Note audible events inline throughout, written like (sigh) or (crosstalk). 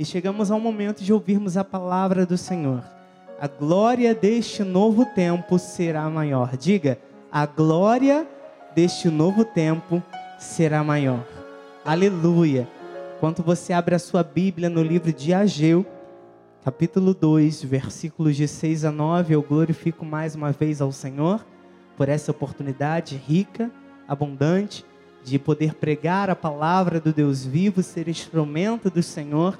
e chegamos ao momento de ouvirmos a palavra do Senhor. A glória deste novo tempo será maior. Diga, a glória deste novo tempo será maior. Aleluia. Enquanto você abre a sua Bíblia no livro de Ageu, capítulo 2, versículos de 6 a 9, eu glorifico mais uma vez ao Senhor por essa oportunidade rica, abundante, de poder pregar a palavra do Deus vivo, ser instrumento do Senhor,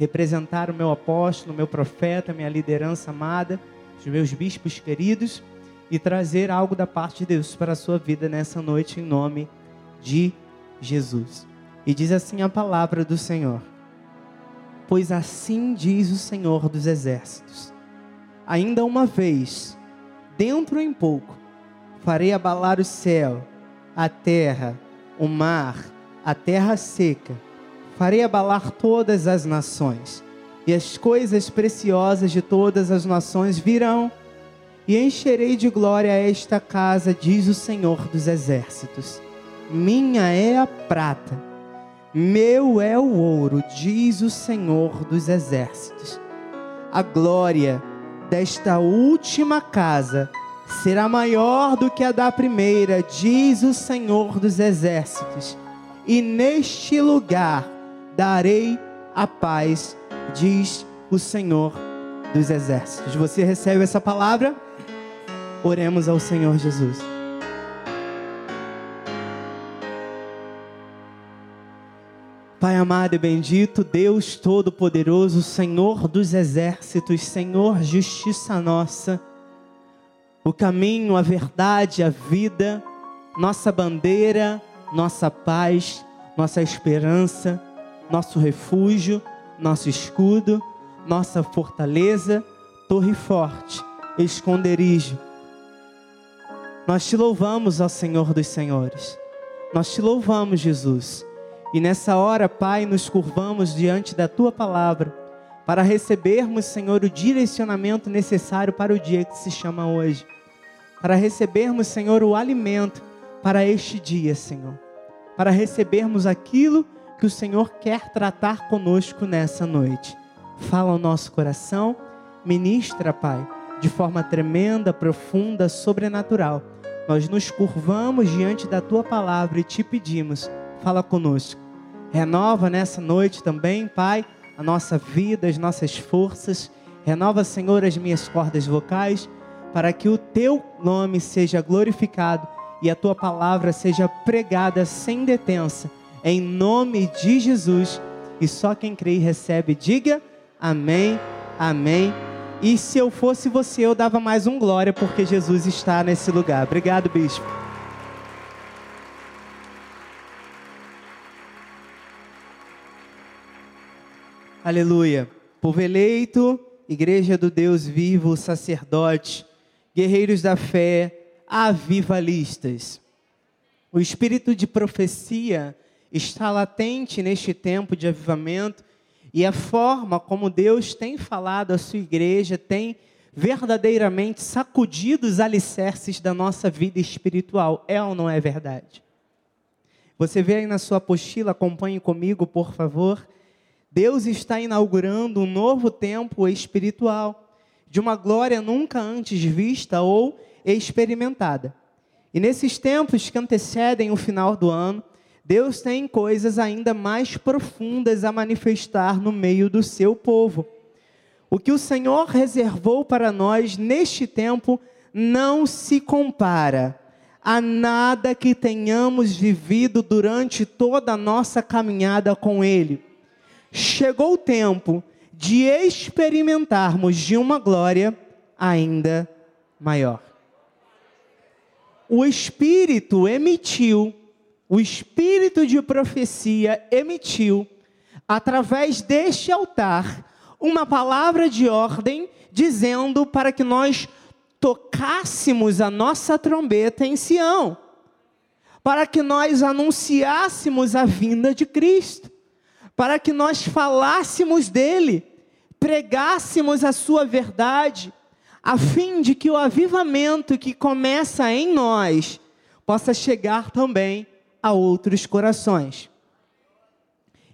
representar o meu apóstolo, o meu profeta, minha liderança amada, os meus bispos queridos e trazer algo da parte de Deus para a sua vida nessa noite em nome de Jesus. E diz assim a palavra do Senhor: Pois assim diz o Senhor dos exércitos: Ainda uma vez, dentro em pouco, farei abalar o céu, a terra, o mar, a terra seca. Farei abalar todas as nações, e as coisas preciosas de todas as nações virão, e encherei de glória esta casa, diz o Senhor dos exércitos. Minha é a prata meu é o ouro, diz o Senhor dos exércitos. A glória desta última casa será maior do que a da primeira, diz o Senhor dos exércitos. E neste lugar darei a paz, diz o Senhor dos exércitos. Você recebe essa palavra? Oremos ao Senhor Jesus. Pai amado e bendito, Deus Todo-Poderoso, Senhor dos exércitos, Senhor, justiça nossa, o caminho, a verdade, a vida, nossa bandeira, nossa paz, nossa esperança, nosso refúgio, nosso escudo, nossa fortaleza, torre forte, esconderijo. Nós te louvamos, ó Senhor dos Senhores. Nós te louvamos, Jesus e nessa hora, Pai, nos curvamos diante da tua palavra para recebermos, Senhor, o direcionamento necessário para o dia que se chama hoje. Para recebermos, Senhor, o alimento para este dia, Senhor. Para recebermos aquilo que o Senhor quer tratar conosco nessa noite. Fala ao nosso coração, ministra, Pai, de forma tremenda, profunda, sobrenatural. Nós nos curvamos diante da tua palavra e te pedimos fala conosco. Renova nessa noite também, Pai, a nossa vida, as nossas forças. Renova, Senhor, as minhas cordas vocais, para que o teu nome seja glorificado e a tua palavra seja pregada sem detença. Em nome de Jesus. E só quem crê e recebe, diga amém, amém. E se eu fosse você, eu dava mais um glória, porque Jesus está nesse lugar. Obrigado, bispo. Aleluia. Povo eleito, igreja do Deus vivo, sacerdote, guerreiros da fé, avivalistas. O espírito de profecia está latente neste tempo de avivamento e a forma como Deus tem falado à sua igreja tem verdadeiramente sacudido os alicerces da nossa vida espiritual. É ou não é verdade? Você vê aí na sua apostila, acompanhe comigo, por favor. Deus está inaugurando um novo tempo espiritual, de uma glória nunca antes vista ou experimentada. E nesses tempos que antecedem o final do ano, Deus tem coisas ainda mais profundas a manifestar no meio do seu povo. O que o Senhor reservou para nós neste tempo não se compara a nada que tenhamos vivido durante toda a nossa caminhada com Ele chegou o tempo de experimentarmos de uma glória ainda maior. O Espírito emitiu, o Espírito de profecia emitiu, através deste altar, uma palavra de ordem dizendo para que nós tocássemos a nossa trombeta em Sião, para que nós anunciássemos a vinda de Cristo para que nós falássemos dele, pregássemos a sua verdade, a fim de que o avivamento que começa em nós possa chegar também a outros corações.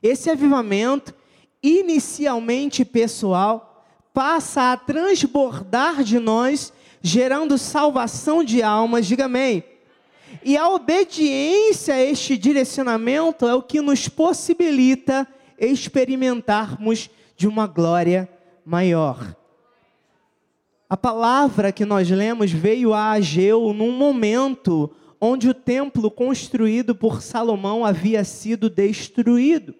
Esse avivamento, inicialmente pessoal, passa a transbordar de nós, gerando salvação de almas. Diga amém. E a obediência a este direcionamento é o que nos possibilita experimentarmos de uma glória maior. A palavra que nós lemos veio a Ageu num momento onde o templo construído por Salomão havia sido destruído.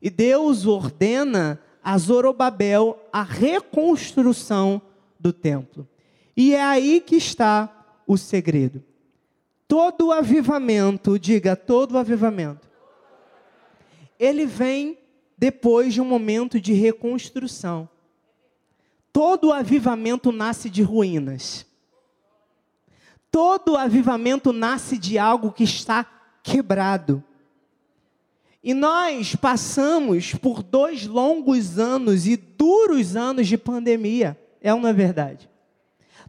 E Deus ordena a Zorobabel a reconstrução do templo. E é aí que está o segredo. Todo avivamento, diga, todo avivamento, ele vem depois de um momento de reconstrução. Todo avivamento nasce de ruínas. Todo avivamento nasce de algo que está quebrado. E nós passamos por dois longos anos e duros anos de pandemia. É uma verdade.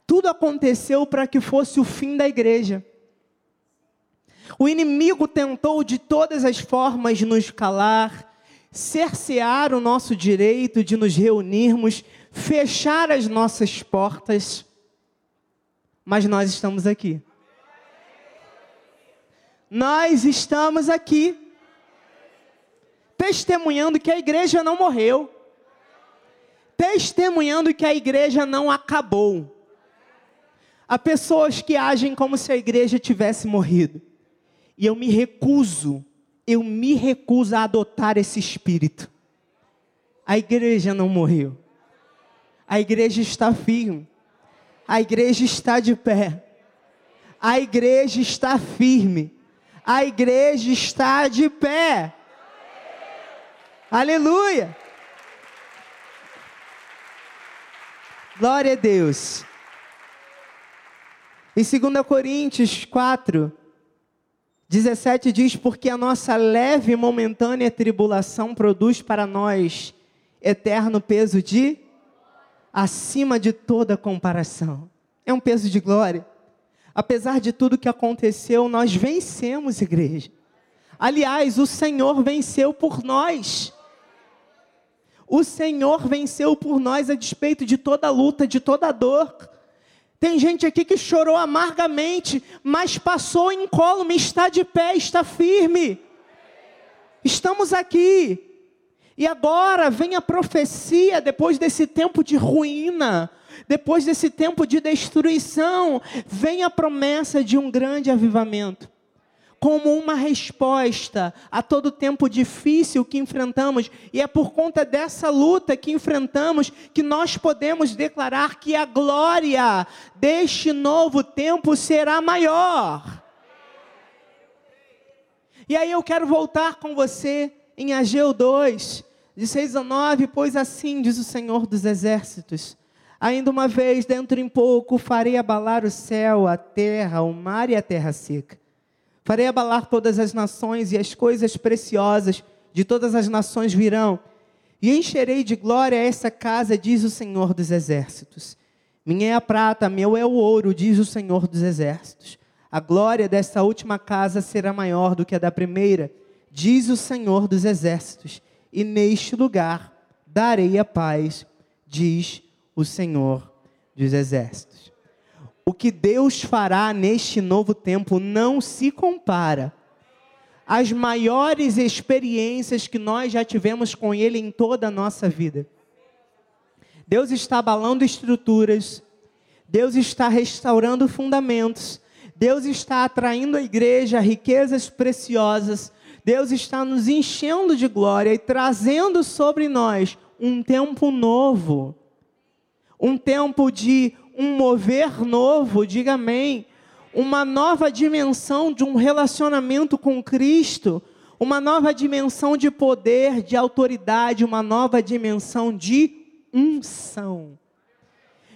Tudo aconteceu para que fosse o fim da igreja. O inimigo tentou de todas as formas nos calar, cercear o nosso direito de nos reunirmos, fechar as nossas portas mas nós estamos aqui. Nós estamos aqui, testemunhando que a igreja não morreu, testemunhando que a igreja não acabou. Há pessoas que agem como se a igreja tivesse morrido, e eu me recuso, eu me recuso a adotar esse espírito. A igreja não morreu, a igreja está firme. A igreja está de pé. A igreja está firme. A igreja está de pé. Aleluia. Glória a Deus. Em 2 Coríntios 4, 17 diz: Porque a nossa leve e momentânea tribulação produz para nós eterno peso de acima de toda comparação. É um peso de glória. Apesar de tudo que aconteceu, nós vencemos, igreja. Aliás, o Senhor venceu por nós. O Senhor venceu por nós a despeito de toda luta, de toda dor. Tem gente aqui que chorou amargamente, mas passou incólume, está de pé, está firme. Estamos aqui. E agora vem a profecia, depois desse tempo de ruína, depois desse tempo de destruição, vem a promessa de um grande avivamento. Como uma resposta a todo tempo difícil que enfrentamos, e é por conta dessa luta que enfrentamos que nós podemos declarar que a glória deste novo tempo será maior. E aí eu quero voltar com você em Ageu 2, de 6 a 9, pois assim diz o Senhor dos Exércitos: Ainda uma vez, dentro em pouco, farei abalar o céu, a terra, o mar e a terra seca. Farei abalar todas as nações e as coisas preciosas de todas as nações virão. E encherei de glória essa casa, diz o Senhor dos Exércitos. Minha é a prata, meu é o ouro, diz o Senhor dos Exércitos. A glória desta última casa será maior do que a da primeira, diz o Senhor dos Exércitos e neste lugar darei a paz, diz o Senhor dos Exércitos. O que Deus fará neste novo tempo não se compara às maiores experiências que nós já tivemos com Ele em toda a nossa vida. Deus está abalando estruturas, Deus está restaurando fundamentos, Deus está atraindo a igreja riquezas preciosas, Deus está nos enchendo de glória e trazendo sobre nós um tempo novo, um tempo de um mover novo, diga amém, uma nova dimensão de um relacionamento com Cristo, uma nova dimensão de poder, de autoridade, uma nova dimensão de unção.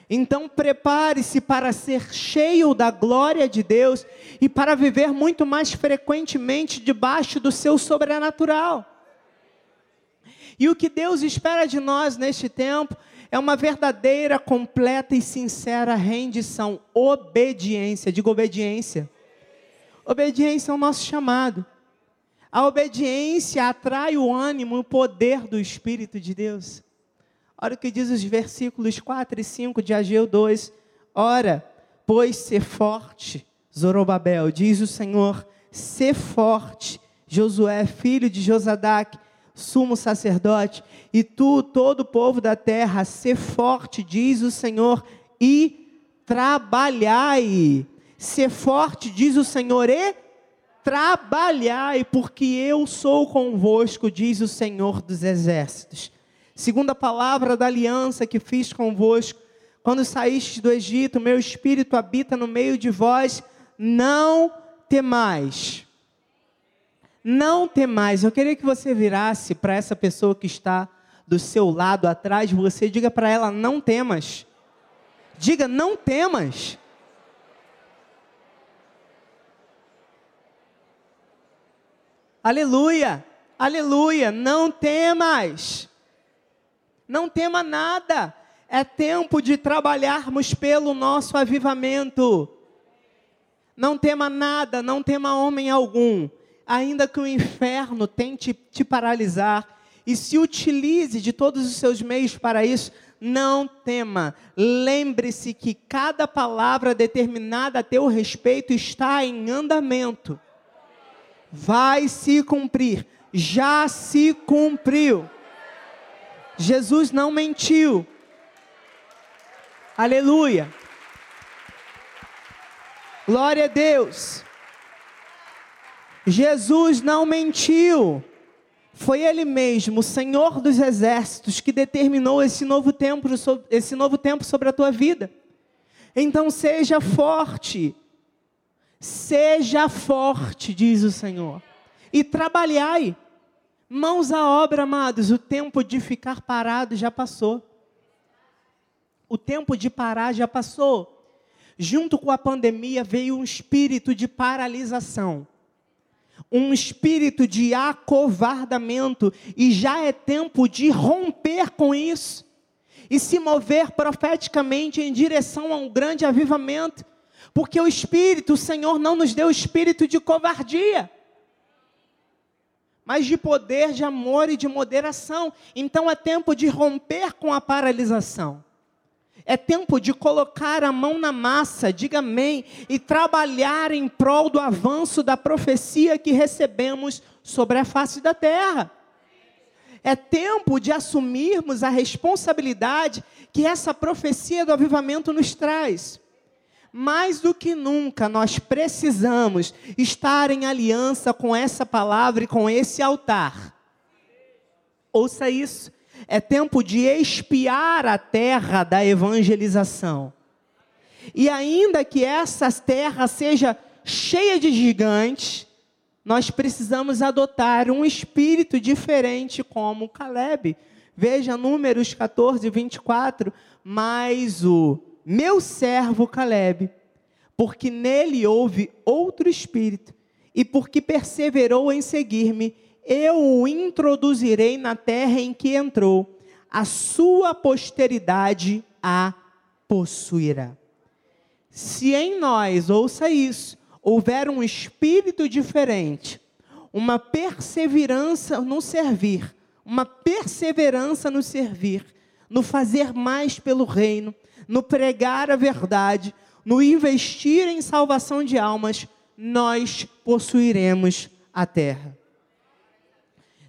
Então prepare-se para ser cheio da glória de Deus e para viver muito mais frequentemente debaixo do seu sobrenatural. E o que Deus espera de nós neste tempo é uma verdadeira, completa e sincera rendição, obediência, digo obediência. Obediência é o nosso chamado. A obediência atrai o ânimo e o poder do Espírito de Deus. Olha o que diz os versículos 4 e 5 de Ageu 2. Ora, pois ser forte, Zorobabel, diz o Senhor, ser forte, Josué, filho de Josadac, sumo sacerdote, e tu, todo o povo da terra, ser forte, diz o Senhor, e trabalhai. Ser forte, diz o Senhor, e trabalhai, porque eu sou convosco, diz o Senhor dos exércitos. Segundo a palavra da aliança que fiz convosco, quando saíste do Egito, meu espírito habita no meio de vós, não temais. Não temais. Eu queria que você virasse para essa pessoa que está do seu lado atrás de você, diga para ela: não temas. Diga: não temas. Aleluia, aleluia, não temas, não tema nada, é tempo de trabalharmos pelo nosso avivamento. Não tema nada, não tema homem algum, ainda que o inferno tente te paralisar e se utilize de todos os seus meios para isso, não tema. Lembre-se que cada palavra determinada a teu respeito está em andamento vai se cumprir, já se cumpriu. Jesus não mentiu. Aleluia. Glória a Deus. Jesus não mentiu. Foi Ele mesmo, o Senhor dos Exércitos, que determinou esse novo tempo, esse novo tempo sobre a tua vida. Então seja forte, Seja forte, diz o Senhor, e trabalhai. Mãos à obra, amados, o tempo de ficar parado já passou. O tempo de parar já passou. Junto com a pandemia veio um espírito de paralisação, um espírito de acovardamento, e já é tempo de romper com isso e se mover profeticamente em direção a um grande avivamento. Porque o Espírito, o Senhor não nos deu espírito de covardia, mas de poder, de amor e de moderação. Então é tempo de romper com a paralisação. É tempo de colocar a mão na massa, diga amém, e trabalhar em prol do avanço da profecia que recebemos sobre a face da terra. É tempo de assumirmos a responsabilidade que essa profecia do avivamento nos traz mais do que nunca nós precisamos estar em aliança com essa palavra e com esse altar. Ouça isso. É tempo de espiar a terra da evangelização. E ainda que essa terra seja cheia de gigantes, nós precisamos adotar um espírito diferente como Caleb. Veja Números 14, 24. Mas o meu servo Caleb, porque nele houve outro espírito, e porque perseverou em seguir-me, eu o introduzirei na terra em que entrou, a sua posteridade a possuirá. Se em nós, ouça isso, houver um espírito diferente, uma perseverança no servir, uma perseverança no servir, no fazer mais pelo reino, no pregar a verdade, no investir em salvação de almas, nós possuiremos a terra.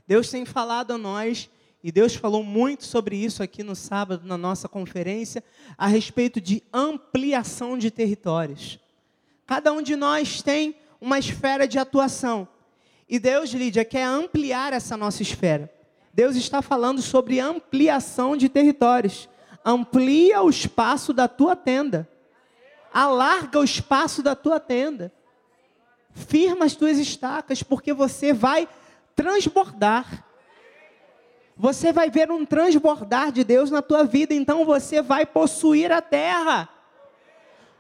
Deus tem falado a nós, e Deus falou muito sobre isso aqui no sábado, na nossa conferência, a respeito de ampliação de territórios. Cada um de nós tem uma esfera de atuação. E Deus, Lídia, quer ampliar essa nossa esfera. Deus está falando sobre ampliação de territórios amplia o espaço da tua tenda. Alarga o espaço da tua tenda. Firma as tuas estacas, porque você vai transbordar. Você vai ver um transbordar de Deus na tua vida, então você vai possuir a terra.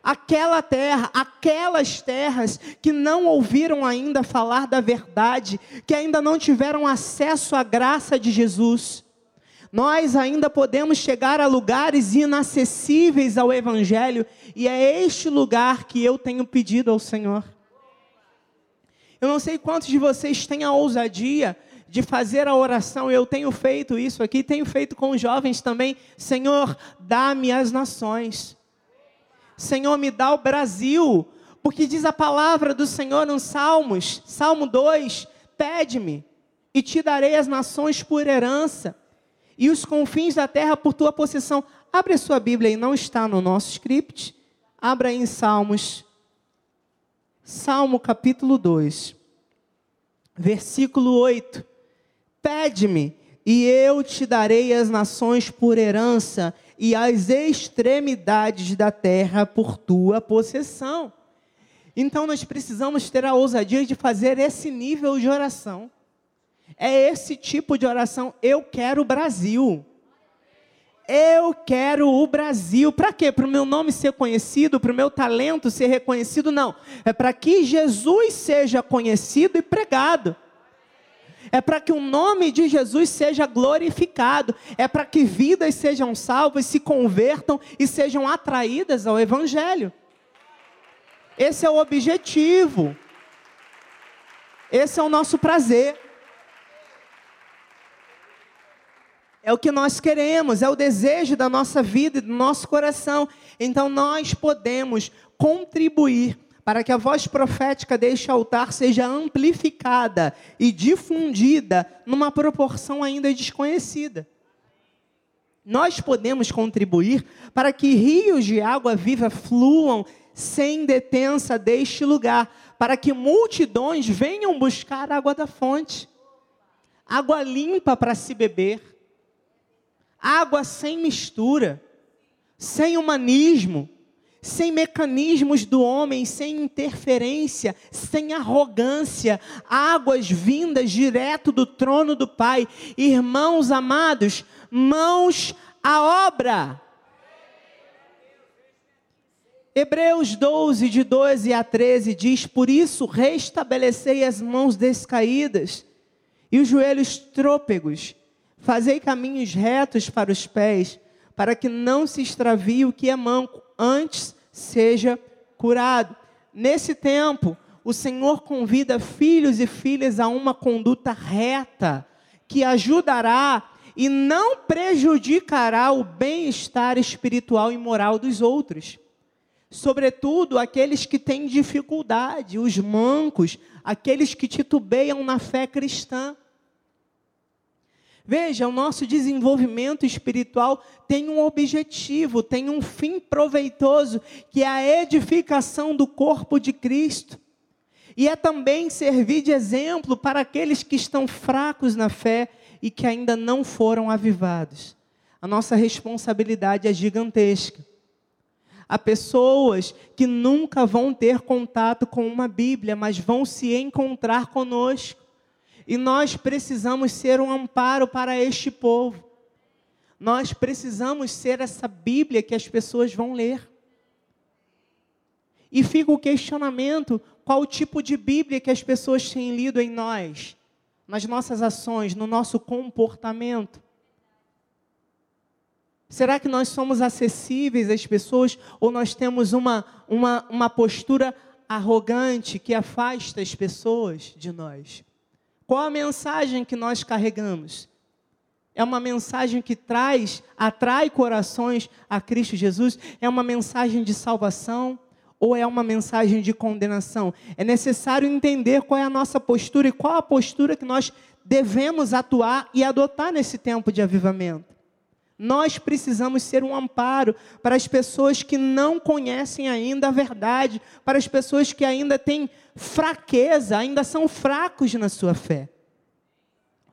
Aquela terra, aquelas terras que não ouviram ainda falar da verdade, que ainda não tiveram acesso à graça de Jesus nós ainda podemos chegar a lugares inacessíveis ao Evangelho, e é este lugar que eu tenho pedido ao Senhor. Eu não sei quantos de vocês têm a ousadia de fazer a oração, eu tenho feito isso aqui, tenho feito com os jovens também. Senhor, dá-me as nações. Senhor, me dá o Brasil, porque diz a palavra do Senhor nos Salmos, Salmo 2: Pede-me, e te darei as nações por herança, e os confins da terra por tua possessão. Abre a sua Bíblia e não está no nosso script. Abra aí em Salmos, Salmo capítulo 2, versículo 8. Pede-me, e eu te darei as nações por herança, e as extremidades da terra por tua possessão. Então nós precisamos ter a ousadia de fazer esse nível de oração. É esse tipo de oração. Eu quero o Brasil. Eu quero o Brasil. Para quê? Para o meu nome ser conhecido, para o meu talento ser reconhecido? Não. É para que Jesus seja conhecido e pregado. É para que o nome de Jesus seja glorificado. É para que vidas sejam salvas, se convertam e sejam atraídas ao Evangelho. Esse é o objetivo. Esse é o nosso prazer. É o que nós queremos, é o desejo da nossa vida e do nosso coração. Então nós podemos contribuir para que a voz profética deste altar seja amplificada e difundida numa proporção ainda desconhecida. Nós podemos contribuir para que rios de água viva fluam sem detença deste lugar, para que multidões venham buscar água da fonte, água limpa para se beber, água sem mistura, sem humanismo, sem mecanismos do homem, sem interferência, sem arrogância, águas vindas direto do trono do Pai. Irmãos amados, mãos à obra. Hebreus 12, de 12 a 13 diz: Por isso restabelecei as mãos descaídas e os joelhos trôpegos, fazei caminhos retos para os pés, para que não se extravie o que é manco, antes seja curado. Nesse tempo, o Senhor convida filhos e filhas a uma conduta reta, que ajudará e não prejudicará o bem-estar espiritual e moral dos outros sobretudo aqueles que têm dificuldade, os mancos, aqueles que titubeiam na fé cristã. Veja, o nosso desenvolvimento espiritual tem um objetivo, tem um fim proveitoso, que é a edificação do corpo de Cristo. E é também servir de exemplo para aqueles que estão fracos na fé e que ainda não foram avivados. A nossa responsabilidade é gigantesca. Há pessoas que nunca vão ter contato com uma Bíblia, mas vão se encontrar conosco. E nós precisamos ser um amparo para este povo. Nós precisamos ser essa Bíblia que as pessoas vão ler. E fica o questionamento: qual o tipo de Bíblia que as pessoas têm lido em nós, nas nossas ações, no nosso comportamento? Será que nós somos acessíveis às pessoas ou nós temos uma, uma, uma postura arrogante que afasta as pessoas de nós? Qual a mensagem que nós carregamos? É uma mensagem que traz, atrai corações a Cristo Jesus? É uma mensagem de salvação? Ou é uma mensagem de condenação? É necessário entender qual é a nossa postura e qual a postura que nós devemos atuar e adotar nesse tempo de avivamento. Nós precisamos ser um amparo para as pessoas que não conhecem ainda a verdade, para as pessoas que ainda têm fraqueza, ainda são fracos na sua fé.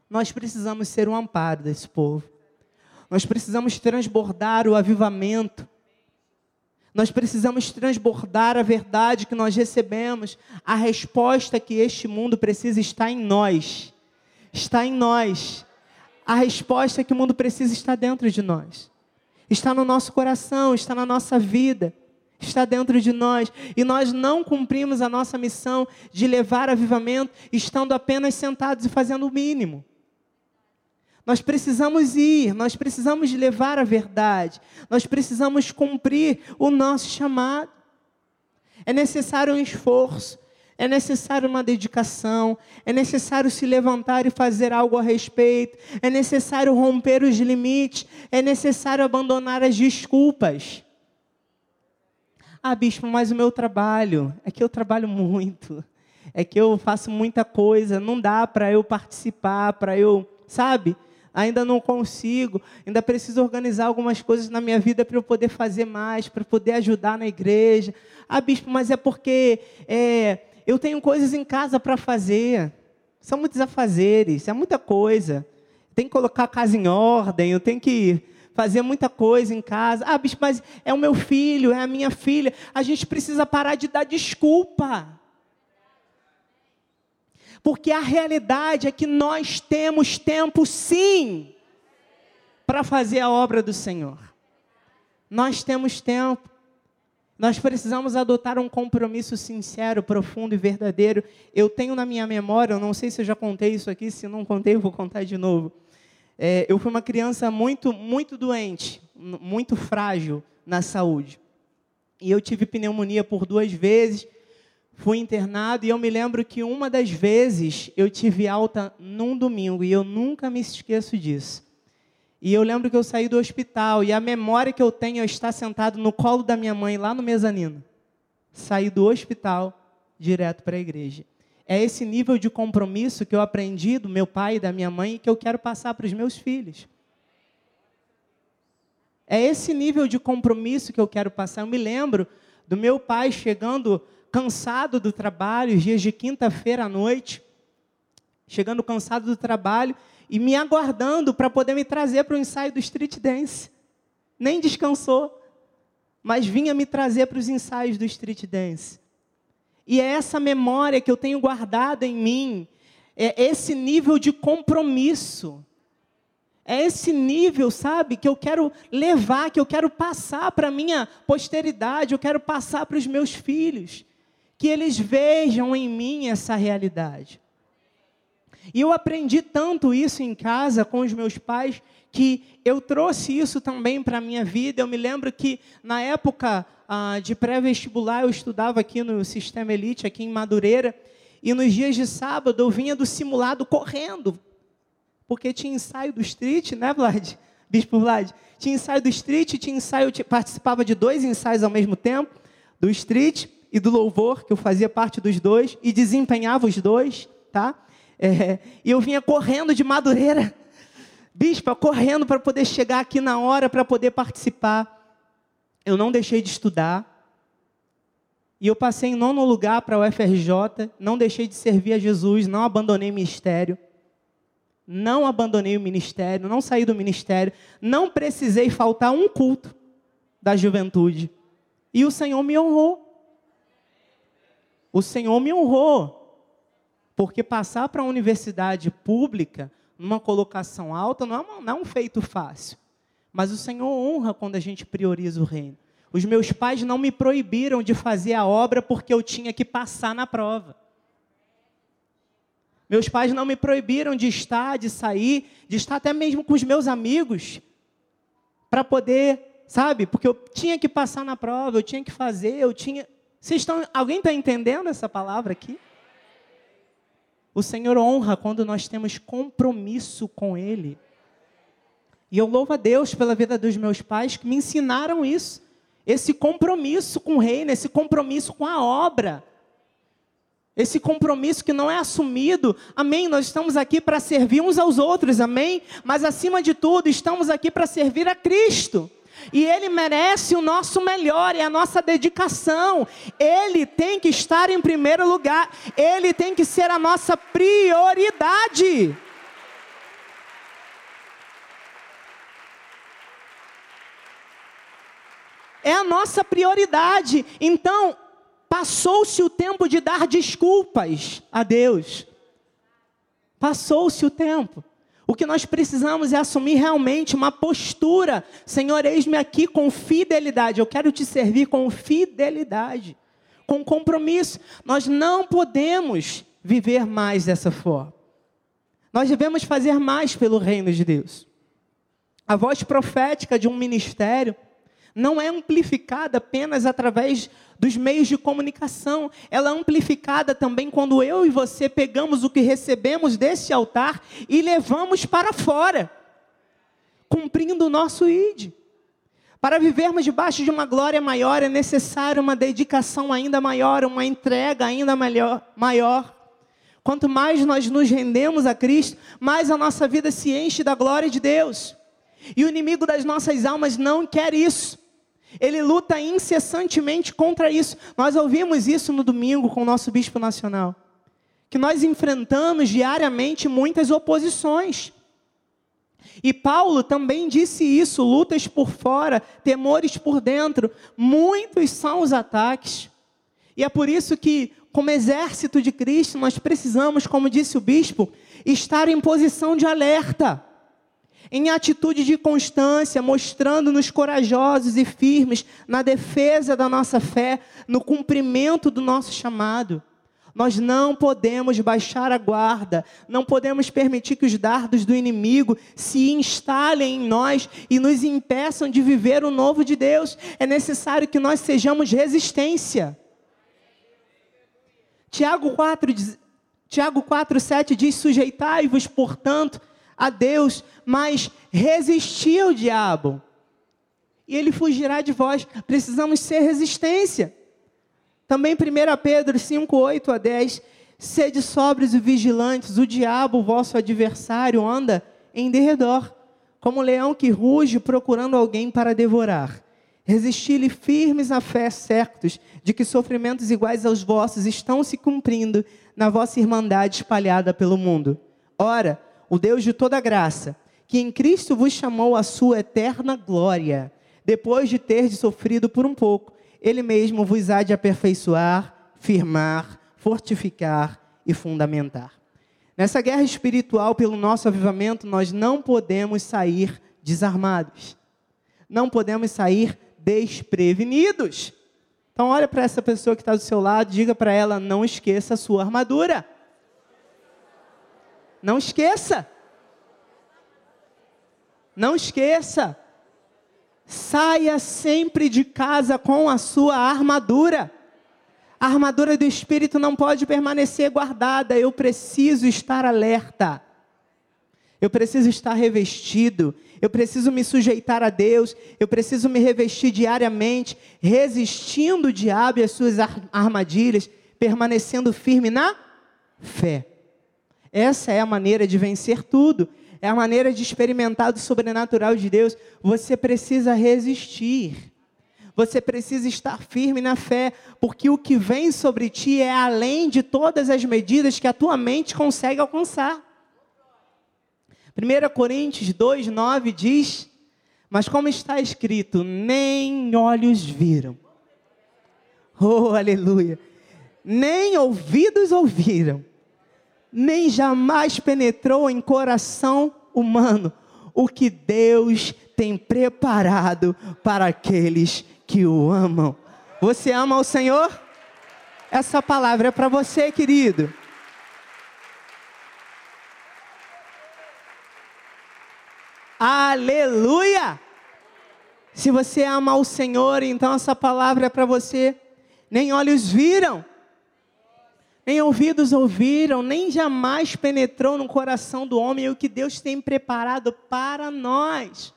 Nós precisamos ser um amparo desse povo. Nós precisamos transbordar o avivamento. Nós precisamos transbordar a verdade que nós recebemos. A resposta que este mundo precisa está em nós. Está em nós. A resposta que o mundo precisa está dentro de nós. Está no nosso coração, está na nossa vida, está dentro de nós. E nós não cumprimos a nossa missão de levar avivamento estando apenas sentados e fazendo o mínimo. Nós precisamos ir, nós precisamos levar a verdade, nós precisamos cumprir o nosso chamado. É necessário um esforço. É necessário uma dedicação, é necessário se levantar e fazer algo a respeito, é necessário romper os limites, é necessário abandonar as desculpas. Ah, bispo, mas o meu trabalho, é que eu trabalho muito, é que eu faço muita coisa, não dá para eu participar, para eu, sabe? Ainda não consigo, ainda preciso organizar algumas coisas na minha vida para eu poder fazer mais, para poder ajudar na igreja. Ah, bispo, mas é porque é, eu tenho coisas em casa para fazer. São muitos afazeres, é muita coisa. Tem que colocar a casa em ordem, eu tenho que fazer muita coisa em casa. Ah, mas é o meu filho, é a minha filha. A gente precisa parar de dar desculpa. Porque a realidade é que nós temos tempo, sim, para fazer a obra do Senhor. Nós temos tempo. Nós precisamos adotar um compromisso sincero, profundo e verdadeiro. Eu tenho na minha memória, eu não sei se eu já contei isso aqui, se não contei, eu vou contar de novo. É, eu fui uma criança muito, muito doente, muito frágil na saúde. E eu tive pneumonia por duas vezes, fui internado e eu me lembro que uma das vezes eu tive alta num domingo e eu nunca me esqueço disso. E eu lembro que eu saí do hospital e a memória que eu tenho é estar sentado no colo da minha mãe lá no mezanino. Saí do hospital direto para a igreja. É esse nível de compromisso que eu aprendi do meu pai e da minha mãe e que eu quero passar para os meus filhos. É esse nível de compromisso que eu quero passar. Eu me lembro do meu pai chegando cansado do trabalho, dias de quinta-feira à noite, chegando cansado do trabalho, e me aguardando para poder me trazer para o ensaio do street dance. Nem descansou, mas vinha me trazer para os ensaios do street dance. E é essa memória que eu tenho guardada em mim, é esse nível de compromisso. É esse nível, sabe, que eu quero levar, que eu quero passar para a minha posteridade, eu quero passar para os meus filhos. Que eles vejam em mim essa realidade. E eu aprendi tanto isso em casa com os meus pais que eu trouxe isso também para a minha vida. Eu me lembro que na época ah, de pré-vestibular eu estudava aqui no Sistema Elite, aqui em Madureira, e nos dias de sábado eu vinha do simulado correndo, porque tinha ensaio do street, né, Vlad? (laughs) Bispo Vlad? Tinha ensaio do street, tinha ensaio, participava de dois ensaios ao mesmo tempo, do street e do louvor, que eu fazia parte dos dois, e desempenhava os dois, tá? É, e eu vinha correndo de Madureira, bispa, correndo para poder chegar aqui na hora, para poder participar. Eu não deixei de estudar. E eu passei em nono lugar para o UFRJ, não deixei de servir a Jesus, não abandonei ministério. Não abandonei o ministério, não saí do ministério, não precisei faltar um culto da juventude. E o Senhor me honrou. O Senhor me honrou. Porque passar para a universidade pública, numa colocação alta, não é, uma, não é um feito fácil. Mas o Senhor honra quando a gente prioriza o reino. Os meus pais não me proibiram de fazer a obra porque eu tinha que passar na prova. Meus pais não me proibiram de estar, de sair, de estar até mesmo com os meus amigos, para poder, sabe? Porque eu tinha que passar na prova, eu tinha que fazer, eu tinha. Vocês estão. Alguém está entendendo essa palavra aqui? O Senhor honra quando nós temos compromisso com Ele. E eu louvo a Deus pela vida dos meus pais que me ensinaram isso. Esse compromisso com o reino, esse compromisso com a obra. Esse compromisso que não é assumido, amém? Nós estamos aqui para servir uns aos outros, amém? Mas acima de tudo, estamos aqui para servir a Cristo. E Ele merece o nosso melhor e a nossa dedicação. Ele tem que estar em primeiro lugar. Ele tem que ser a nossa prioridade. É a nossa prioridade. Então, passou-se o tempo de dar desculpas a Deus. Passou-se o tempo. O que nós precisamos é assumir realmente uma postura. Senhor, eis-me aqui com fidelidade. Eu quero te servir com fidelidade, com compromisso. Nós não podemos viver mais dessa forma. Nós devemos fazer mais pelo reino de Deus. A voz profética de um ministério não é amplificada apenas através dos meios de comunicação, ela é amplificada também quando eu e você pegamos o que recebemos desse altar e levamos para fora, cumprindo o nosso ID. Para vivermos debaixo de uma glória maior é necessário uma dedicação ainda maior, uma entrega ainda maior. Quanto mais nós nos rendemos a Cristo, mais a nossa vida se enche da glória de Deus. E o inimigo das nossas almas não quer isso. Ele luta incessantemente contra isso. Nós ouvimos isso no domingo com o nosso bispo nacional. Que nós enfrentamos diariamente muitas oposições. E Paulo também disse isso: lutas por fora, temores por dentro. Muitos são os ataques. E é por isso que, como exército de Cristo, nós precisamos, como disse o bispo, estar em posição de alerta em atitude de constância, mostrando-nos corajosos e firmes na defesa da nossa fé, no cumprimento do nosso chamado. Nós não podemos baixar a guarda, não podemos permitir que os dardos do inimigo se instalem em nós e nos impeçam de viver o novo de Deus. É necessário que nós sejamos resistência. Tiago 4, Tiago 4, 7 diz: Sujeitai-vos, portanto, a Deus, mas resisti ao diabo, e ele fugirá de vós. Precisamos ser resistência. Também 1 Pedro 5, 8 a 10. Sede sóbrios e vigilantes, o diabo, vosso adversário, anda em derredor, como um leão que ruge procurando alguém para devorar. Resisti-lhe firmes na fé, certos de que sofrimentos iguais aos vossos estão se cumprindo na vossa irmandade espalhada pelo mundo. Ora, o Deus de toda graça, que em Cristo vos chamou à sua eterna glória, depois de ter sofrido por um pouco, ele mesmo vos há de aperfeiçoar, firmar, fortificar e fundamentar. Nessa guerra espiritual pelo nosso avivamento, nós não podemos sair desarmados. Não podemos sair desprevenidos. Então olha para essa pessoa que está do seu lado, diga para ela, não esqueça a sua armadura. Não esqueça. Não esqueça. Saia sempre de casa com a sua armadura. A armadura do espírito não pode permanecer guardada. Eu preciso estar alerta. Eu preciso estar revestido. Eu preciso me sujeitar a Deus. Eu preciso me revestir diariamente, resistindo o diabo e as suas armadilhas, permanecendo firme na fé. Essa é a maneira de vencer tudo é a maneira de experimentar do sobrenatural de Deus. Você precisa resistir. Você precisa estar firme na fé, porque o que vem sobre ti é além de todas as medidas que a tua mente consegue alcançar. 1 Coríntios 2, 9 diz: Mas como está escrito, nem olhos viram, oh aleluia, nem ouvidos ouviram, nem jamais penetrou em coração humano o que Deus tem preparado para aqueles que o amam. Você ama o Senhor? Essa palavra é para você, querido. Aleluia! Se você ama o Senhor, então essa palavra é para você. Nem olhos viram, nem ouvidos ouviram, nem jamais penetrou no coração do homem o que Deus tem preparado para nós,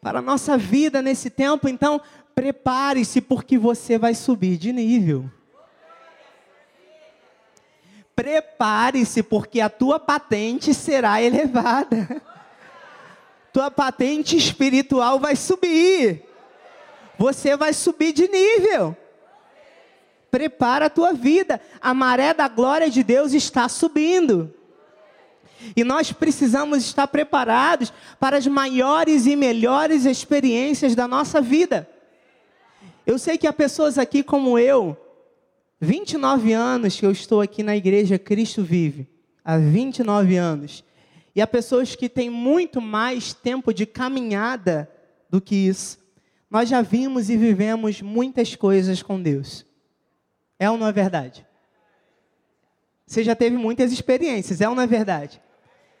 para a nossa vida nesse tempo. Então, prepare-se, porque você vai subir de nível. Prepare-se, porque a tua patente será elevada. Tua patente espiritual vai subir. Você vai subir de nível. Prepara a tua vida. A maré da glória de Deus está subindo. E nós precisamos estar preparados para as maiores e melhores experiências da nossa vida. Eu sei que há pessoas aqui como eu, 29 anos que eu estou aqui na igreja Cristo Vive, há 29 anos. E há pessoas que têm muito mais tempo de caminhada do que isso. Nós já vimos e vivemos muitas coisas com Deus. É ou não é verdade? Você já teve muitas experiências, é ou não é verdade?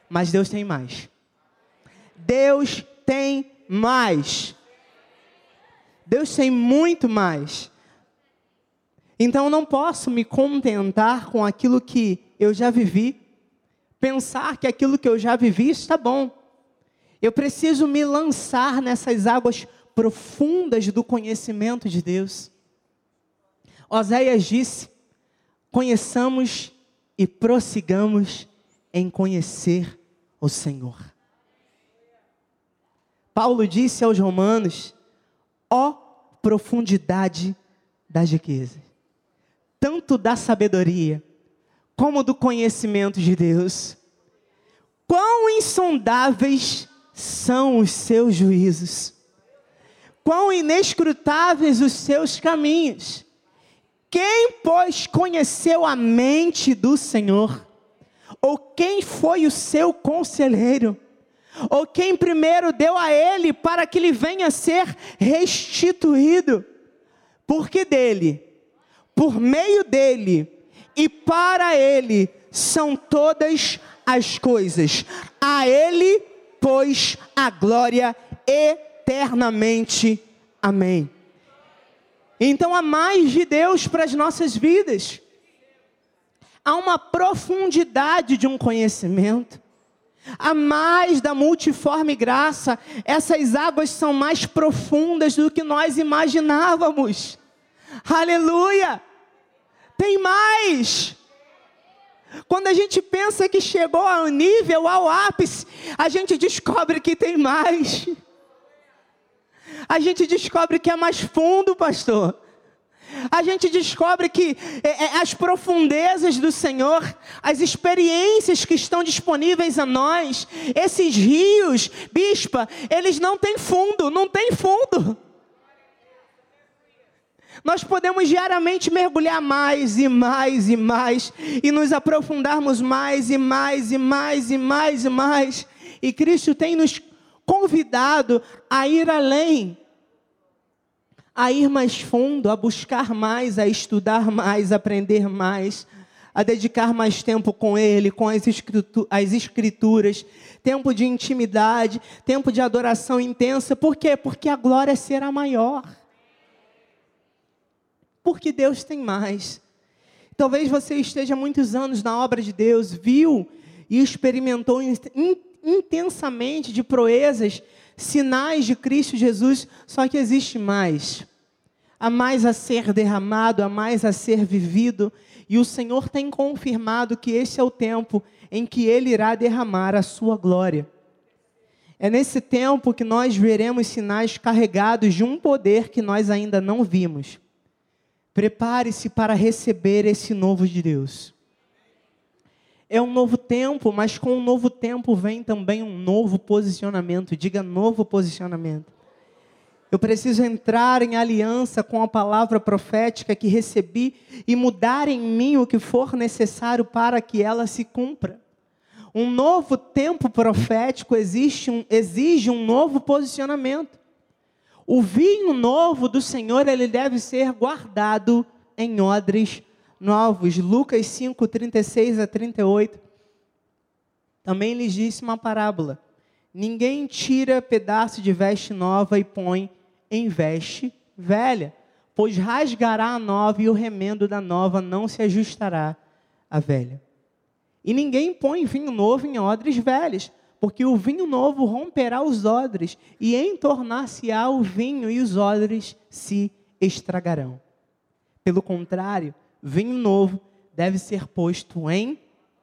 Mas Deus tem mais. Deus tem mais. Deus tem muito mais. Então eu não posso me contentar com aquilo que eu já vivi, pensar que aquilo que eu já vivi está bom. Eu preciso me lançar nessas águas profundas do conhecimento de Deus. Oséias disse: conheçamos e prossigamos em conhecer o Senhor. Paulo disse aos Romanos: ó profundidade das riquezas, tanto da sabedoria como do conhecimento de Deus. Quão insondáveis são os seus juízos, quão inescrutáveis os seus caminhos. Quem, pois, conheceu a mente do Senhor? Ou quem foi o seu conselheiro? Ou quem primeiro deu a ele para que lhe venha ser restituído? Porque dele, por meio dele e para ele são todas as coisas. A ele, pois, a glória eternamente. Amém. Então há mais de Deus para as nossas vidas. Há uma profundidade de um conhecimento. Há mais da multiforme graça. Essas águas são mais profundas do que nós imaginávamos. Aleluia! Tem mais. Quando a gente pensa que chegou ao nível, ao ápice, a gente descobre que tem mais a gente descobre que é mais fundo, pastor. A gente descobre que é, é, as profundezas do Senhor, as experiências que estão disponíveis a nós, esses rios, bispa, eles não têm fundo, não tem fundo. Nós podemos diariamente mergulhar mais e mais e mais, e nos aprofundarmos mais e mais e mais e mais e mais. E Cristo tem nos convidado a ir além, a ir mais fundo, a buscar mais, a estudar mais, a aprender mais, a dedicar mais tempo com Ele, com as, as Escrituras, tempo de intimidade, tempo de adoração intensa. Por quê? Porque a glória será maior. Porque Deus tem mais. Talvez você esteja muitos anos na obra de Deus, viu e experimentou intensamente de proezas, sinais de Cristo Jesus, só que existe mais. Há mais a ser derramado, há mais a ser vivido, e o Senhor tem confirmado que esse é o tempo em que Ele irá derramar a sua glória. É nesse tempo que nós veremos sinais carregados de um poder que nós ainda não vimos. Prepare-se para receber esse novo de Deus. É um novo tempo, mas com um novo tempo vem também um novo posicionamento. Diga novo posicionamento. Eu preciso entrar em aliança com a palavra profética que recebi e mudar em mim o que for necessário para que ela se cumpra. Um novo tempo profético exige um, exige um novo posicionamento. O vinho novo do Senhor ele deve ser guardado em odres novos. Lucas 5, 36 a 38. Também lhes disse uma parábola: Ninguém tira pedaço de veste nova e põe em veste velha, pois rasgará a nova e o remendo da nova não se ajustará à velha. E ninguém põe vinho novo em odres velhos, porque o vinho novo romperá os odres, e entornar-se-á o vinho, e os odres se estragarão. Pelo contrário, vinho novo deve ser posto em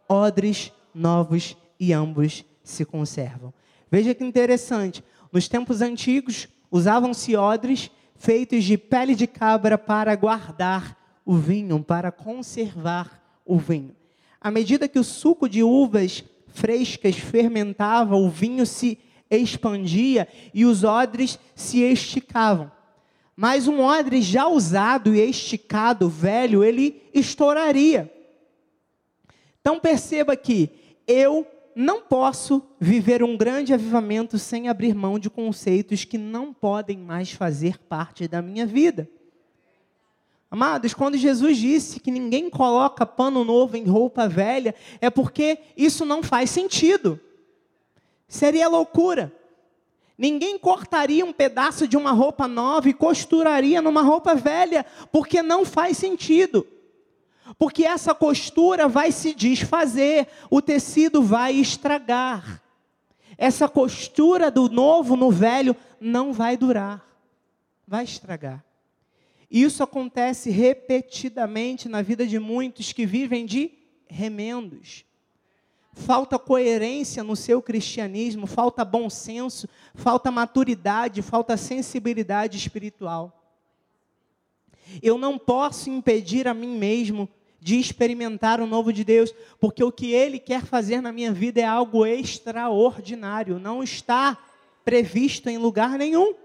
odres novos e ambos se conservam. Veja que interessante, nos tempos antigos usavam-se odres feitos de pele de cabra para guardar o vinho, para conservar o vinho. À medida que o suco de uvas frescas fermentava, o vinho se expandia e os odres se esticavam. Mas um odre já usado e esticado, velho, ele estouraria. Então perceba que eu não posso viver um grande avivamento sem abrir mão de conceitos que não podem mais fazer parte da minha vida. Amados, quando Jesus disse que ninguém coloca pano novo em roupa velha, é porque isso não faz sentido. Seria loucura. Ninguém cortaria um pedaço de uma roupa nova e costuraria numa roupa velha, porque não faz sentido. Porque essa costura vai se desfazer, o tecido vai estragar. Essa costura do novo no velho não vai durar, vai estragar. Isso acontece repetidamente na vida de muitos que vivem de remendos. Falta coerência no seu cristianismo, falta bom senso, falta maturidade, falta sensibilidade espiritual. Eu não posso impedir a mim mesmo de experimentar o novo de Deus, porque o que Ele quer fazer na minha vida é algo extraordinário, não está previsto em lugar nenhum.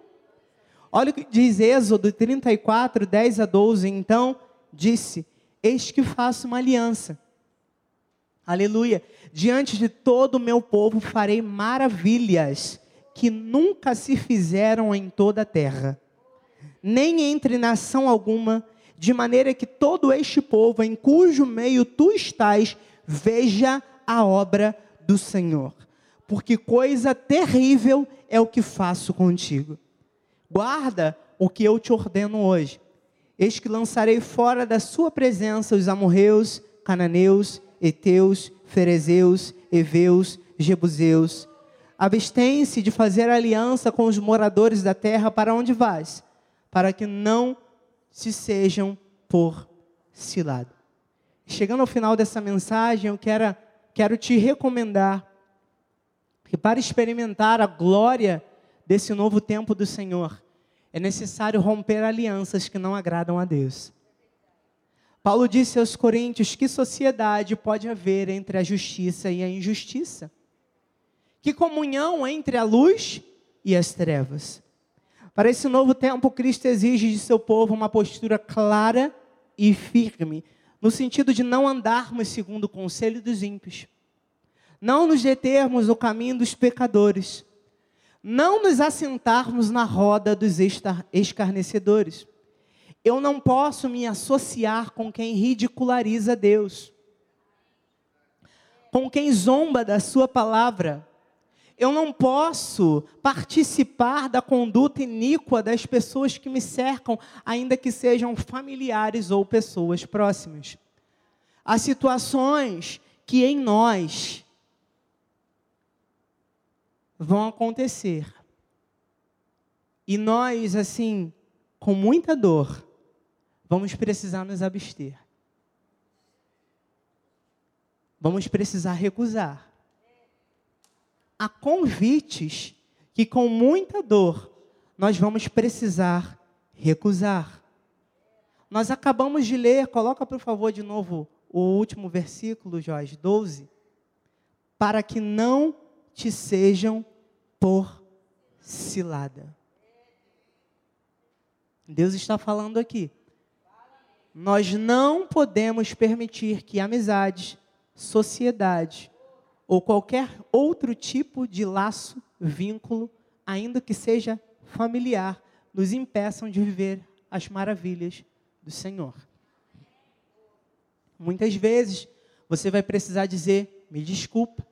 Olha o que diz Êxodo 34, 10 a 12. Então disse: Eis que faço uma aliança. Aleluia. Diante de todo o meu povo farei maravilhas que nunca se fizeram em toda a terra, nem entre nação alguma, de maneira que todo este povo em cujo meio tu estás veja a obra do Senhor. Porque coisa terrível é o que faço contigo. Guarda o que eu te ordeno hoje. Eis que lançarei fora da sua presença os amorreus, cananeus, heteus, ferezeus, heveus, jebuseus. Abstém-se de fazer aliança com os moradores da terra para onde vais, para que não se sejam por cilado. Chegando ao final dessa mensagem, eu quero, quero te recomendar que para experimentar a glória desse novo tempo do Senhor, é necessário romper alianças que não agradam a Deus. Paulo disse aos Coríntios: que sociedade pode haver entre a justiça e a injustiça? Que comunhão entre a luz e as trevas? Para esse novo tempo, Cristo exige de seu povo uma postura clara e firme, no sentido de não andarmos segundo o conselho dos ímpios, não nos determos no caminho dos pecadores, não nos assentarmos na roda dos escarnecedores. Eu não posso me associar com quem ridiculariza Deus, com quem zomba da Sua palavra. Eu não posso participar da conduta iníqua das pessoas que me cercam, ainda que sejam familiares ou pessoas próximas. Há situações que em nós vão acontecer. E nós, assim, com muita dor, vamos precisar nos abster. Vamos precisar recusar. Há convites que, com muita dor, nós vamos precisar recusar. Nós acabamos de ler, coloca por favor de novo o último versículo, Jorge, 12. Para que não te sejam por cilada. Deus está falando aqui. Nós não podemos permitir que amizades, sociedade ou qualquer outro tipo de laço, vínculo, ainda que seja familiar, nos impeçam de viver as maravilhas do Senhor. Muitas vezes você vai precisar dizer: me desculpa,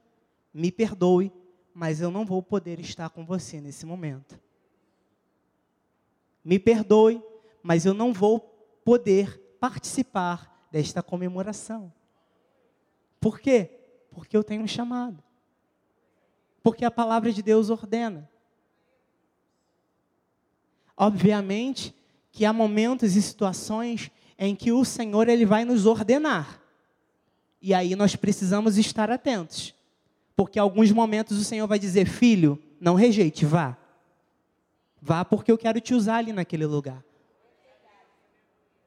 me perdoe, mas eu não vou poder estar com você nesse momento. Me perdoe, mas eu não vou poder participar desta comemoração. Por quê? Porque eu tenho um chamado. Porque a palavra de Deus ordena. Obviamente que há momentos e situações em que o Senhor ele vai nos ordenar. E aí nós precisamos estar atentos. Porque em alguns momentos o Senhor vai dizer: Filho, não rejeite, vá. Vá porque eu quero te usar ali naquele lugar.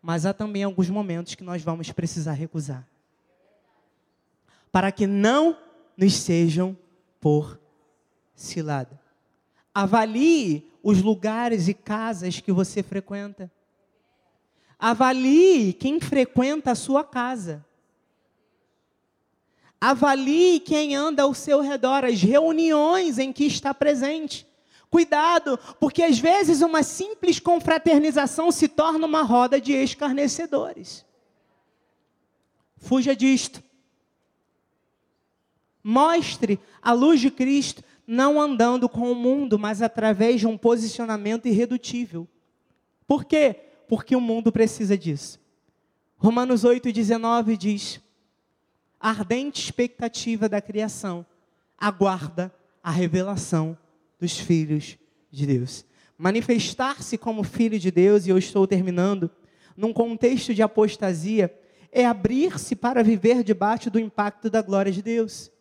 Mas há também alguns momentos que nós vamos precisar recusar. Para que não nos sejam por cilada. Avalie os lugares e casas que você frequenta. Avalie quem frequenta a sua casa. Avalie quem anda ao seu redor, as reuniões em que está presente. Cuidado, porque às vezes uma simples confraternização se torna uma roda de escarnecedores. Fuja disto. Mostre a luz de Cristo não andando com o mundo, mas através de um posicionamento irredutível. Por quê? Porque o mundo precisa disso. Romanos 8,19 diz: a ardente expectativa da criação aguarda a revelação dos filhos de Deus. Manifestar-se como filho de Deus, e eu estou terminando, num contexto de apostasia, é abrir-se para viver debaixo do impacto da glória de Deus.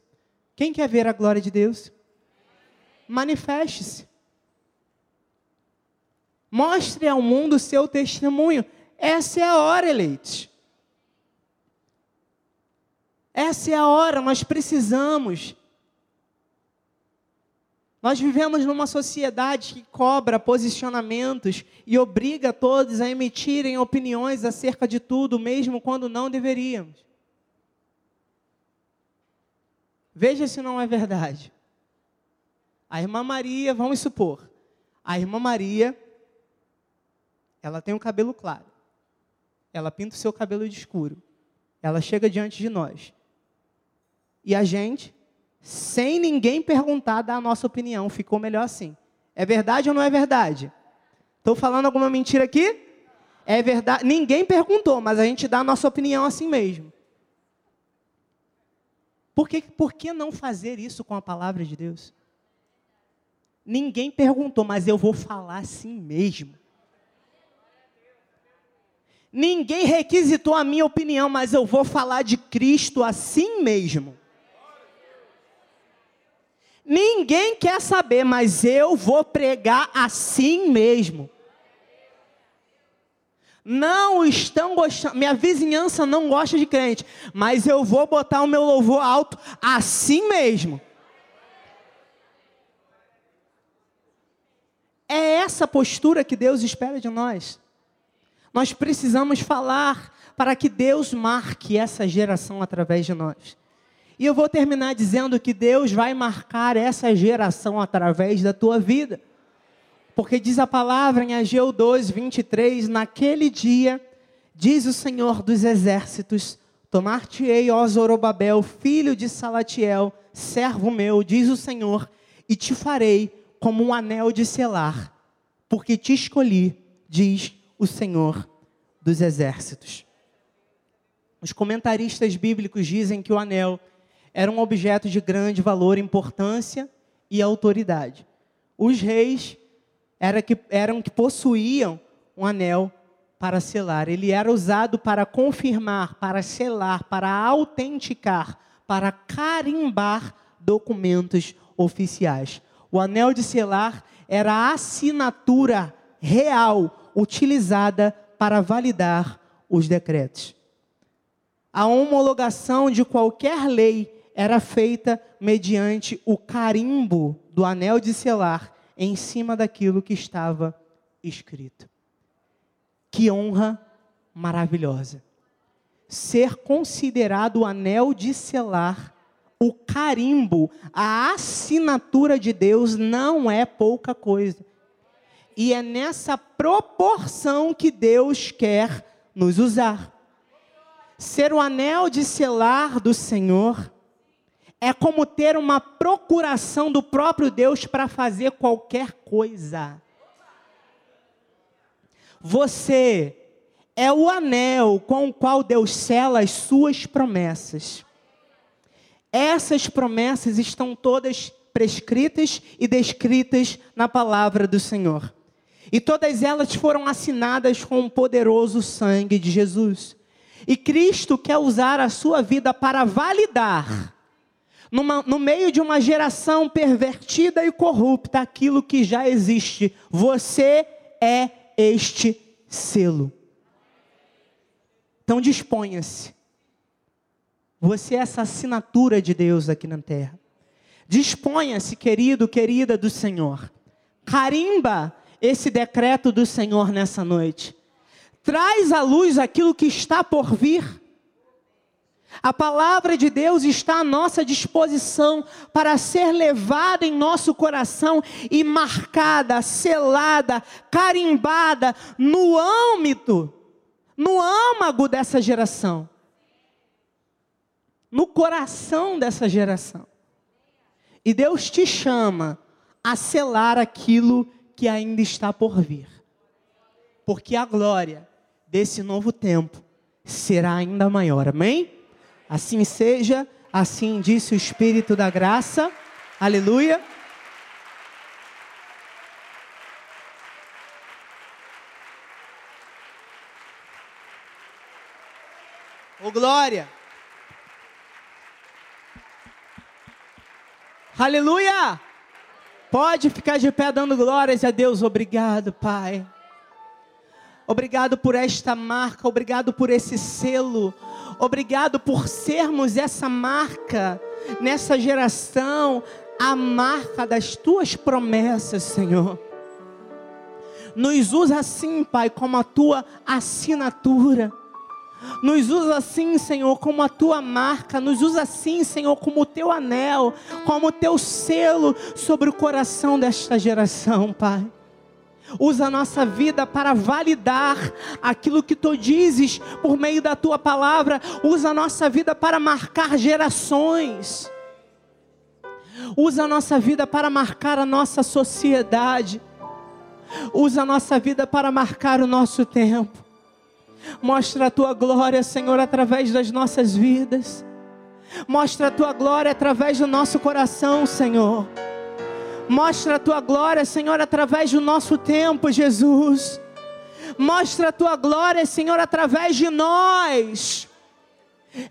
Quem quer ver a glória de Deus? Manifeste-se. Mostre ao mundo o seu testemunho. Essa é a hora, eleitos. Essa é a hora, nós precisamos. Nós vivemos numa sociedade que cobra posicionamentos e obriga todos a emitirem opiniões acerca de tudo, mesmo quando não deveríamos. Veja se não é verdade. A irmã Maria, vamos supor, a irmã Maria, ela tem o um cabelo claro. Ela pinta o seu cabelo de escuro. Ela chega diante de nós. E a gente, sem ninguém perguntar, dá a nossa opinião. Ficou melhor assim. É verdade ou não é verdade? Estou falando alguma mentira aqui? É verdade. Ninguém perguntou, mas a gente dá a nossa opinião assim mesmo. Por que, por que não fazer isso com a palavra de Deus? Ninguém perguntou, mas eu vou falar assim mesmo. Ninguém requisitou a minha opinião, mas eu vou falar de Cristo assim mesmo. Ninguém quer saber, mas eu vou pregar assim mesmo. Não estão gostando, minha vizinhança não gosta de crente, mas eu vou botar o meu louvor alto assim mesmo. É essa postura que Deus espera de nós. Nós precisamos falar para que Deus marque essa geração através de nós. E eu vou terminar dizendo que Deus vai marcar essa geração através da tua vida. Porque diz a palavra em Ageu 2, 23, naquele dia, diz o Senhor dos exércitos, tomar-te-ei, ó Zorobabel, filho de Salatiel, servo meu, diz o Senhor, e te farei como um anel de selar, porque te escolhi, diz o Senhor dos exércitos. Os comentaristas bíblicos dizem que o anel era um objeto de grande valor, importância e autoridade. Os reis que, eram que possuíam um anel para selar. Ele era usado para confirmar, para selar, para autenticar, para carimbar documentos oficiais. O anel de selar era a assinatura real utilizada para validar os decretos. A homologação de qualquer lei era feita mediante o carimbo do anel de selar em cima daquilo que estava escrito. Que honra maravilhosa. Ser considerado o anel de selar, o carimbo, a assinatura de Deus não é pouca coisa. E é nessa proporção que Deus quer nos usar. Ser o anel de selar do Senhor é como ter uma procuração do próprio Deus para fazer qualquer coisa. Você é o anel com o qual Deus sela as suas promessas. Essas promessas estão todas prescritas e descritas na palavra do Senhor. E todas elas foram assinadas com o poderoso sangue de Jesus. E Cristo quer usar a sua vida para validar numa, no meio de uma geração pervertida e corrupta, aquilo que já existe. Você é este selo. Então disponha-se. Você é essa assinatura de Deus aqui na terra. Disponha-se, querido, querida do Senhor. Carimba esse decreto do Senhor nessa noite. Traz à luz aquilo que está por vir. A palavra de Deus está à nossa disposição para ser levada em nosso coração e marcada, selada, carimbada no âmbito, no âmago dessa geração, no coração dessa geração. E Deus te chama a selar aquilo que ainda está por vir. Porque a glória desse novo tempo será ainda maior. Amém? Assim seja, assim disse o Espírito da graça. Aleluia. Ô glória! Aleluia! Pode ficar de pé dando glórias a Deus. Obrigado, Pai. Obrigado por esta marca, obrigado por esse selo, obrigado por sermos essa marca nessa geração, a marca das tuas promessas, Senhor. Nos usa assim, Pai, como a tua assinatura. Nos usa assim, Senhor, como a tua marca. Nos usa assim, Senhor, como o teu anel, como o teu selo sobre o coração desta geração, Pai. Usa a nossa vida para validar aquilo que tu dizes por meio da tua palavra. Usa a nossa vida para marcar gerações. Usa a nossa vida para marcar a nossa sociedade. Usa a nossa vida para marcar o nosso tempo. Mostra a tua glória, Senhor, através das nossas vidas. Mostra a tua glória através do nosso coração, Senhor. Mostra a tua glória, Senhor, através do nosso tempo, Jesus. Mostra a tua glória, Senhor, através de nós.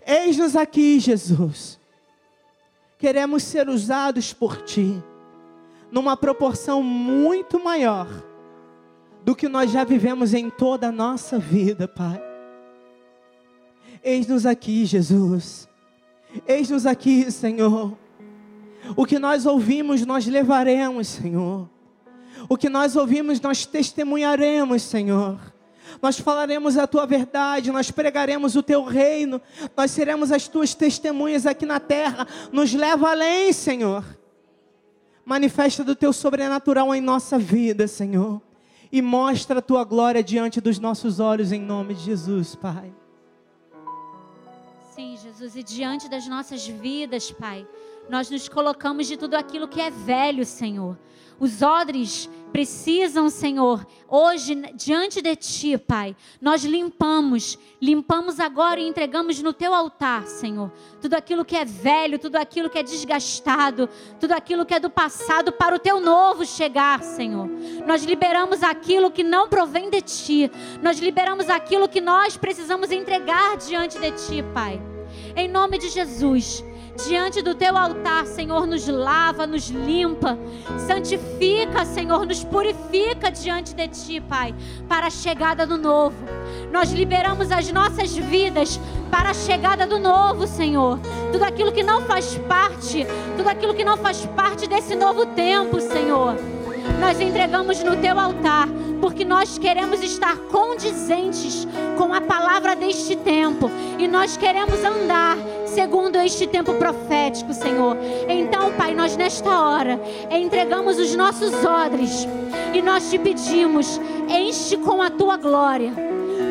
Eis-nos aqui, Jesus. Queremos ser usados por ti, numa proporção muito maior do que nós já vivemos em toda a nossa vida, Pai. Eis-nos aqui, Jesus. Eis-nos aqui, Senhor. O que nós ouvimos, nós levaremos, Senhor. O que nós ouvimos, nós testemunharemos, Senhor. Nós falaremos a tua verdade, nós pregaremos o teu reino, nós seremos as tuas testemunhas aqui na terra. Nos leva além, Senhor. Manifesta do teu sobrenatural em nossa vida, Senhor e mostra a tua glória diante dos nossos olhos, em nome de Jesus, Pai. Sim, Jesus, e diante das nossas vidas, Pai, nós nos colocamos de tudo aquilo que é velho, Senhor. Os odres precisam, Senhor, hoje diante de Ti, Pai, nós limpamos, limpamos agora e entregamos no Teu altar, Senhor, tudo aquilo que é velho, tudo aquilo que é desgastado, tudo aquilo que é do passado para o Teu novo chegar, Senhor. Nós liberamos aquilo que não provém de Ti, nós liberamos aquilo que nós precisamos entregar diante de Ti, Pai. Em nome de Jesus diante do teu altar, Senhor, nos lava, nos limpa, santifica, Senhor, nos purifica diante de ti, Pai, para a chegada do novo. Nós liberamos as nossas vidas para a chegada do novo, Senhor. Tudo aquilo que não faz parte, tudo aquilo que não faz parte desse novo tempo, Senhor. Nós entregamos no teu altar, porque nós queremos estar condizentes com a palavra deste tempo e nós queremos andar segundo este tempo profético, Senhor. Então, Pai, nós nesta hora entregamos os nossos odres e nós te pedimos, enche com a tua glória.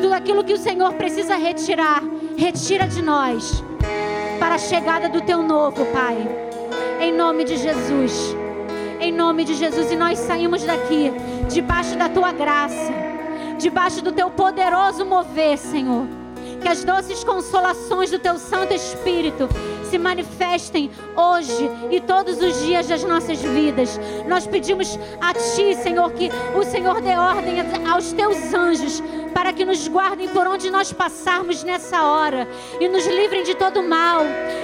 Tudo aquilo que o Senhor precisa retirar, retira de nós para a chegada do teu novo, Pai. Em nome de Jesus. Em nome de Jesus e nós saímos daqui debaixo da tua graça, debaixo do teu poderoso mover, Senhor que as doces consolações do teu Santo Espírito se manifestem hoje e todos os dias das nossas vidas. Nós pedimos a Ti, Senhor, que o Senhor dê ordem aos teus anjos para que nos guardem por onde nós passarmos nessa hora e nos livrem de todo mal,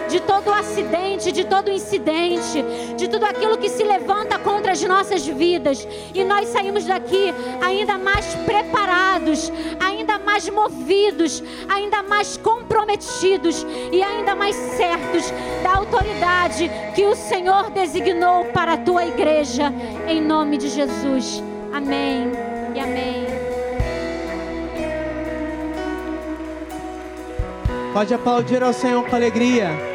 de todo acidente, de todo incidente, de tudo aquilo que se levanta contra as nossas vidas. E nós saímos daqui ainda mais preparados, ainda mais movidos, ainda mais comprometidos e ainda mais certos da autoridade que o Senhor designou para a tua igreja, em nome de Jesus. Amém e amém. Pode aplaudir ao Senhor com alegria.